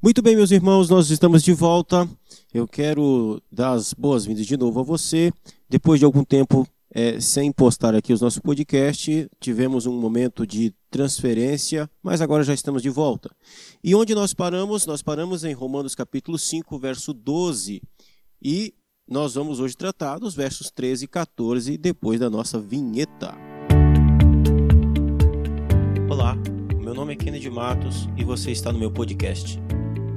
Muito bem, meus irmãos, nós estamos de volta. Eu quero dar as boas-vindas de novo a você. Depois de algum tempo é, sem postar aqui os nossos podcasts, tivemos um momento de transferência, mas agora já estamos de volta. E onde nós paramos? Nós paramos em Romanos capítulo 5, verso 12. E nós vamos hoje tratar dos versos 13 e 14 depois da nossa vinheta. Olá, meu nome é Kennedy Matos e você está no meu podcast.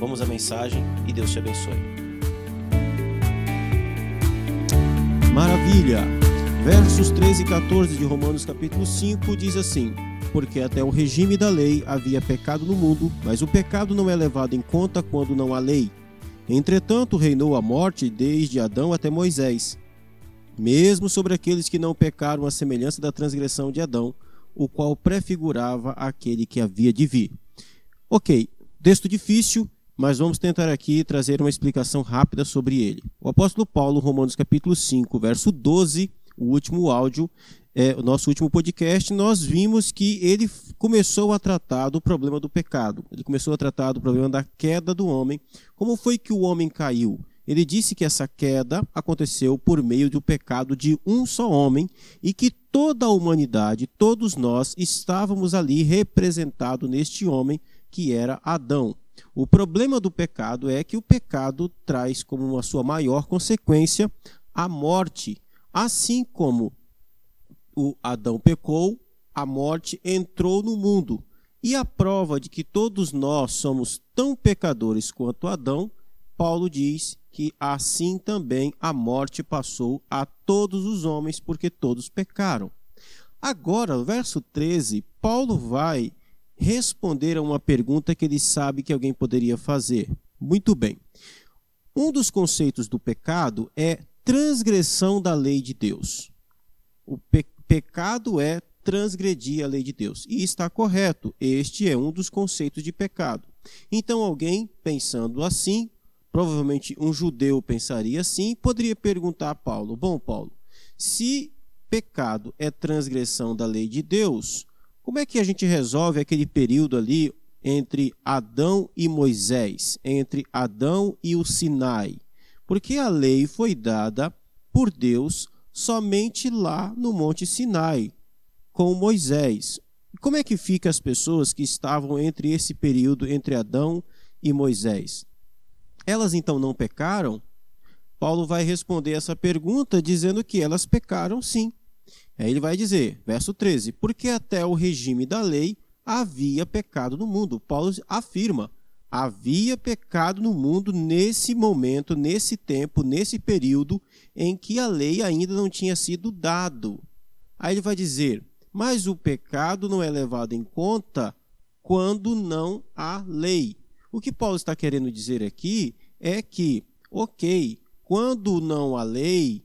Vamos à mensagem e Deus te abençoe. Maravilha! Versos 13 e 14 de Romanos capítulo 5 diz assim: Porque até o regime da lei havia pecado no mundo, mas o pecado não é levado em conta quando não há lei. Entretanto, reinou a morte desde Adão até Moisés, mesmo sobre aqueles que não pecaram à semelhança da transgressão de Adão, o qual prefigurava aquele que havia de vir. Ok, texto difícil, mas vamos tentar aqui trazer uma explicação rápida sobre ele. O apóstolo Paulo, Romanos capítulo 5, verso 12, o último áudio, é, o nosso último podcast, nós vimos que ele começou a tratar do problema do pecado. Ele começou a tratar do problema da queda do homem. Como foi que o homem caiu? Ele disse que essa queda aconteceu por meio do pecado de um só homem e que toda a humanidade, todos nós, estávamos ali representados neste homem que era Adão. O problema do pecado é que o pecado traz como uma sua maior consequência a morte. Assim como o Adão pecou, a morte entrou no mundo. E a prova de que todos nós somos tão pecadores quanto Adão, Paulo diz que assim também a morte passou a todos os homens, porque todos pecaram. Agora, verso 13, Paulo vai responder a uma pergunta que ele sabe que alguém poderia fazer. Muito bem. Um dos conceitos do pecado é transgressão da lei de Deus. O pe pecado é transgredir a lei de Deus. E está correto. Este é um dos conceitos de pecado. Então, alguém pensando assim, provavelmente um judeu pensaria assim, poderia perguntar a Paulo: Bom, Paulo, se pecado é transgressão da lei de Deus, como é que a gente resolve aquele período ali entre Adão e Moisés, entre Adão e o Sinai? Porque a lei foi dada por Deus somente lá no Monte Sinai, com Moisés. Como é que fica as pessoas que estavam entre esse período entre Adão e Moisés? Elas então não pecaram? Paulo vai responder essa pergunta dizendo que elas pecaram sim. Aí ele vai dizer, verso 13: Porque até o regime da lei havia pecado no mundo. Paulo afirma: havia pecado no mundo nesse momento, nesse tempo, nesse período em que a lei ainda não tinha sido dado. Aí ele vai dizer: mas o pecado não é levado em conta quando não há lei. O que Paulo está querendo dizer aqui é que, ok, quando não há lei,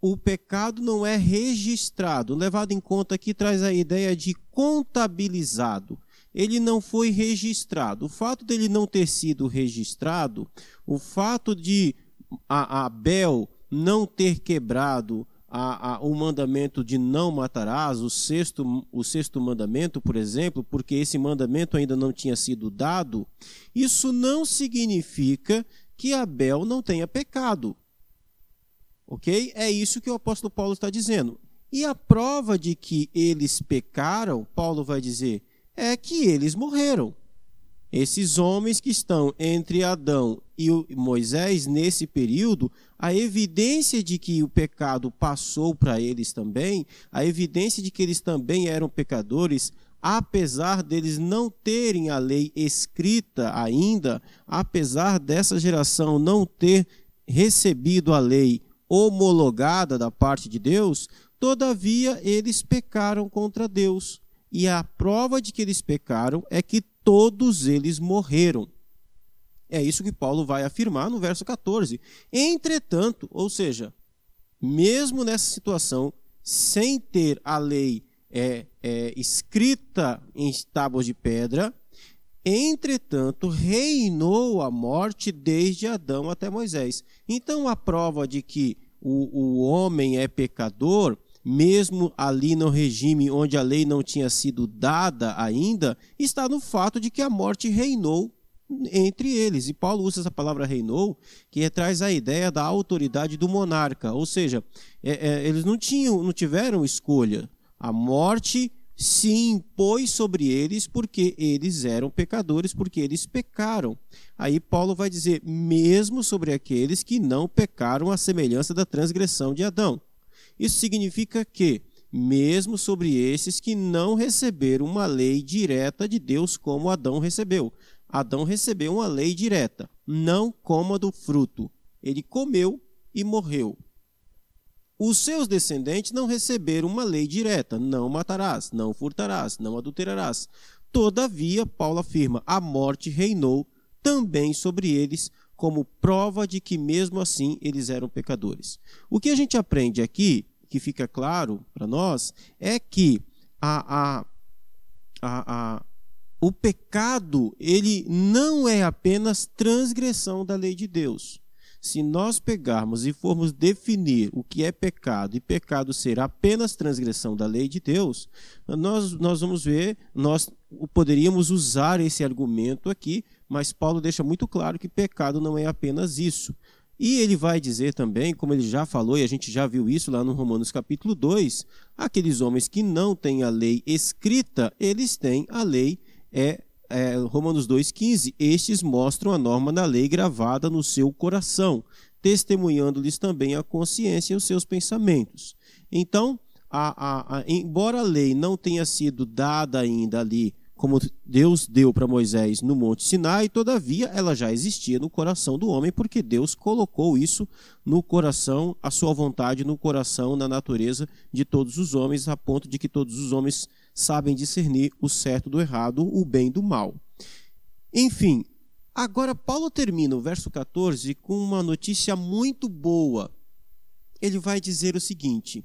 o pecado não é registrado. Levado em conta aqui traz a ideia de contabilizado. Ele não foi registrado. O fato dele não ter sido registrado, o fato de Abel não ter quebrado a, a, o mandamento de não matarás, o sexto, o sexto mandamento, por exemplo, porque esse mandamento ainda não tinha sido dado, isso não significa que Abel não tenha pecado. Ok? É isso que o apóstolo Paulo está dizendo. E a prova de que eles pecaram, Paulo vai dizer, é que eles morreram. Esses homens que estão entre Adão e Moisés nesse período, a evidência de que o pecado passou para eles também, a evidência de que eles também eram pecadores, apesar deles não terem a lei escrita ainda, apesar dessa geração não ter recebido a lei homologada da parte de Deus, todavia eles pecaram contra Deus. E a prova de que eles pecaram é que todos eles morreram. É isso que Paulo vai afirmar no verso 14. Entretanto, ou seja, mesmo nessa situação, sem ter a lei é, é, escrita em tábuas de pedra, entretanto, reinou a morte desde Adão até Moisés. Então, a prova de que o, o homem é pecador, mesmo ali no regime onde a lei não tinha sido dada ainda, está no fato de que a morte reinou entre eles. E Paulo usa essa palavra reinou, que traz a ideia da autoridade do monarca. Ou seja, é, é, eles não tinham, não tiveram escolha. A morte se impôs sobre eles porque eles eram pecadores, porque eles pecaram. Aí Paulo vai dizer, mesmo sobre aqueles que não pecaram à semelhança da transgressão de Adão. Isso significa que, mesmo sobre esses que não receberam uma lei direta de Deus como Adão recebeu. Adão recebeu uma lei direta: não coma do fruto. Ele comeu e morreu. Os seus descendentes não receberam uma lei direta: não matarás, não furtarás, não adulterarás. Todavia, Paulo afirma: a morte reinou também sobre eles, como prova de que mesmo assim eles eram pecadores. O que a gente aprende aqui, que fica claro para nós, é que a, a, a, o pecado, ele não é apenas transgressão da lei de Deus. Se nós pegarmos e formos definir o que é pecado e pecado ser apenas transgressão da lei de Deus, nós, nós vamos ver, nós poderíamos usar esse argumento aqui, mas Paulo deixa muito claro que pecado não é apenas isso. E ele vai dizer também, como ele já falou, e a gente já viu isso lá no Romanos capítulo 2, aqueles homens que não têm a lei escrita, eles têm a lei é, é Romanos 2,15. Estes mostram a norma da lei gravada no seu coração, testemunhando-lhes também a consciência e os seus pensamentos. Então, a, a, a, embora a lei não tenha sido dada ainda ali, como Deus deu para Moisés no Monte Sinai, todavia ela já existia no coração do homem, porque Deus colocou isso no coração, a sua vontade no coração, na natureza de todos os homens, a ponto de que todos os homens sabem discernir o certo do errado, o bem do mal. Enfim, agora Paulo termina o verso 14 com uma notícia muito boa. Ele vai dizer o seguinte: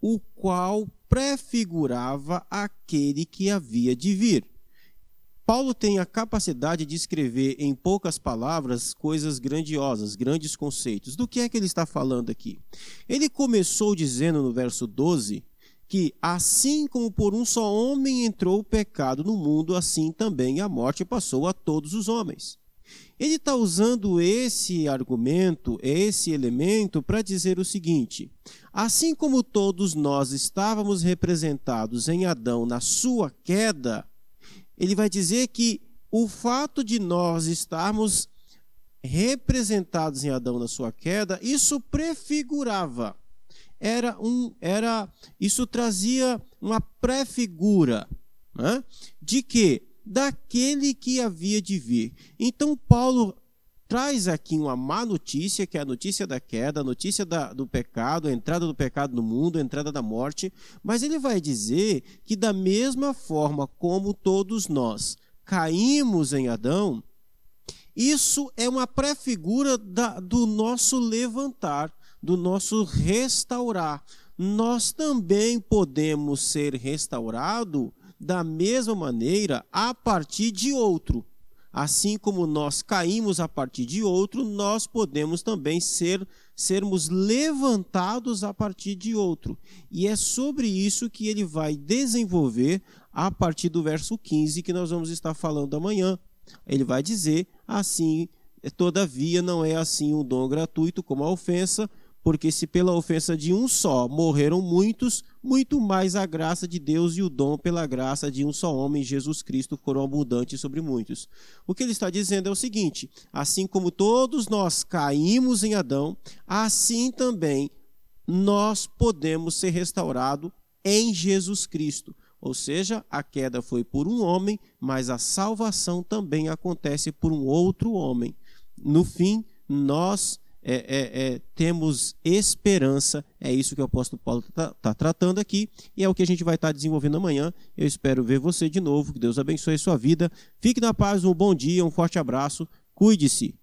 o qual prefigurava aquele que havia de vir. Paulo tem a capacidade de escrever em poucas palavras coisas grandiosas, grandes conceitos. Do que é que ele está falando aqui? Ele começou dizendo no verso 12 que assim como por um só homem entrou o pecado no mundo, assim também a morte passou a todos os homens. Ele está usando esse argumento, esse elemento, para dizer o seguinte: assim como todos nós estávamos representados em Adão na sua queda, ele vai dizer que o fato de nós estarmos representados em Adão na sua queda, isso prefigurava era um era isso trazia uma prefigura né, de que daquele que havia de vir. Então Paulo traz aqui uma má notícia, que é a notícia da queda, a notícia da, do pecado, a entrada do pecado no mundo, a entrada da morte, mas ele vai dizer que da mesma forma como todos nós caímos em Adão, isso é uma prefigura da, do nosso levantar do nosso restaurar. Nós também podemos ser restaurados da mesma maneira a partir de outro. Assim como nós caímos a partir de outro, nós podemos também ser sermos levantados a partir de outro. E é sobre isso que ele vai desenvolver a partir do verso 15 que nós vamos estar falando amanhã. Ele vai dizer assim: todavia não é assim um dom gratuito como a ofensa, porque se pela ofensa de um só morreram muitos, muito mais a graça de Deus e o dom pela graça de um só homem, Jesus Cristo, foram abundantes sobre muitos. O que ele está dizendo é o seguinte: assim como todos nós caímos em Adão, assim também nós podemos ser restaurados em Jesus Cristo. Ou seja, a queda foi por um homem, mas a salvação também acontece por um outro homem. No fim, nós é, é, temos esperança, é isso que o apóstolo Paulo está tá tratando aqui, e é o que a gente vai estar tá desenvolvendo amanhã. Eu espero ver você de novo, que Deus abençoe a sua vida. Fique na paz, um bom dia, um forte abraço. Cuide-se,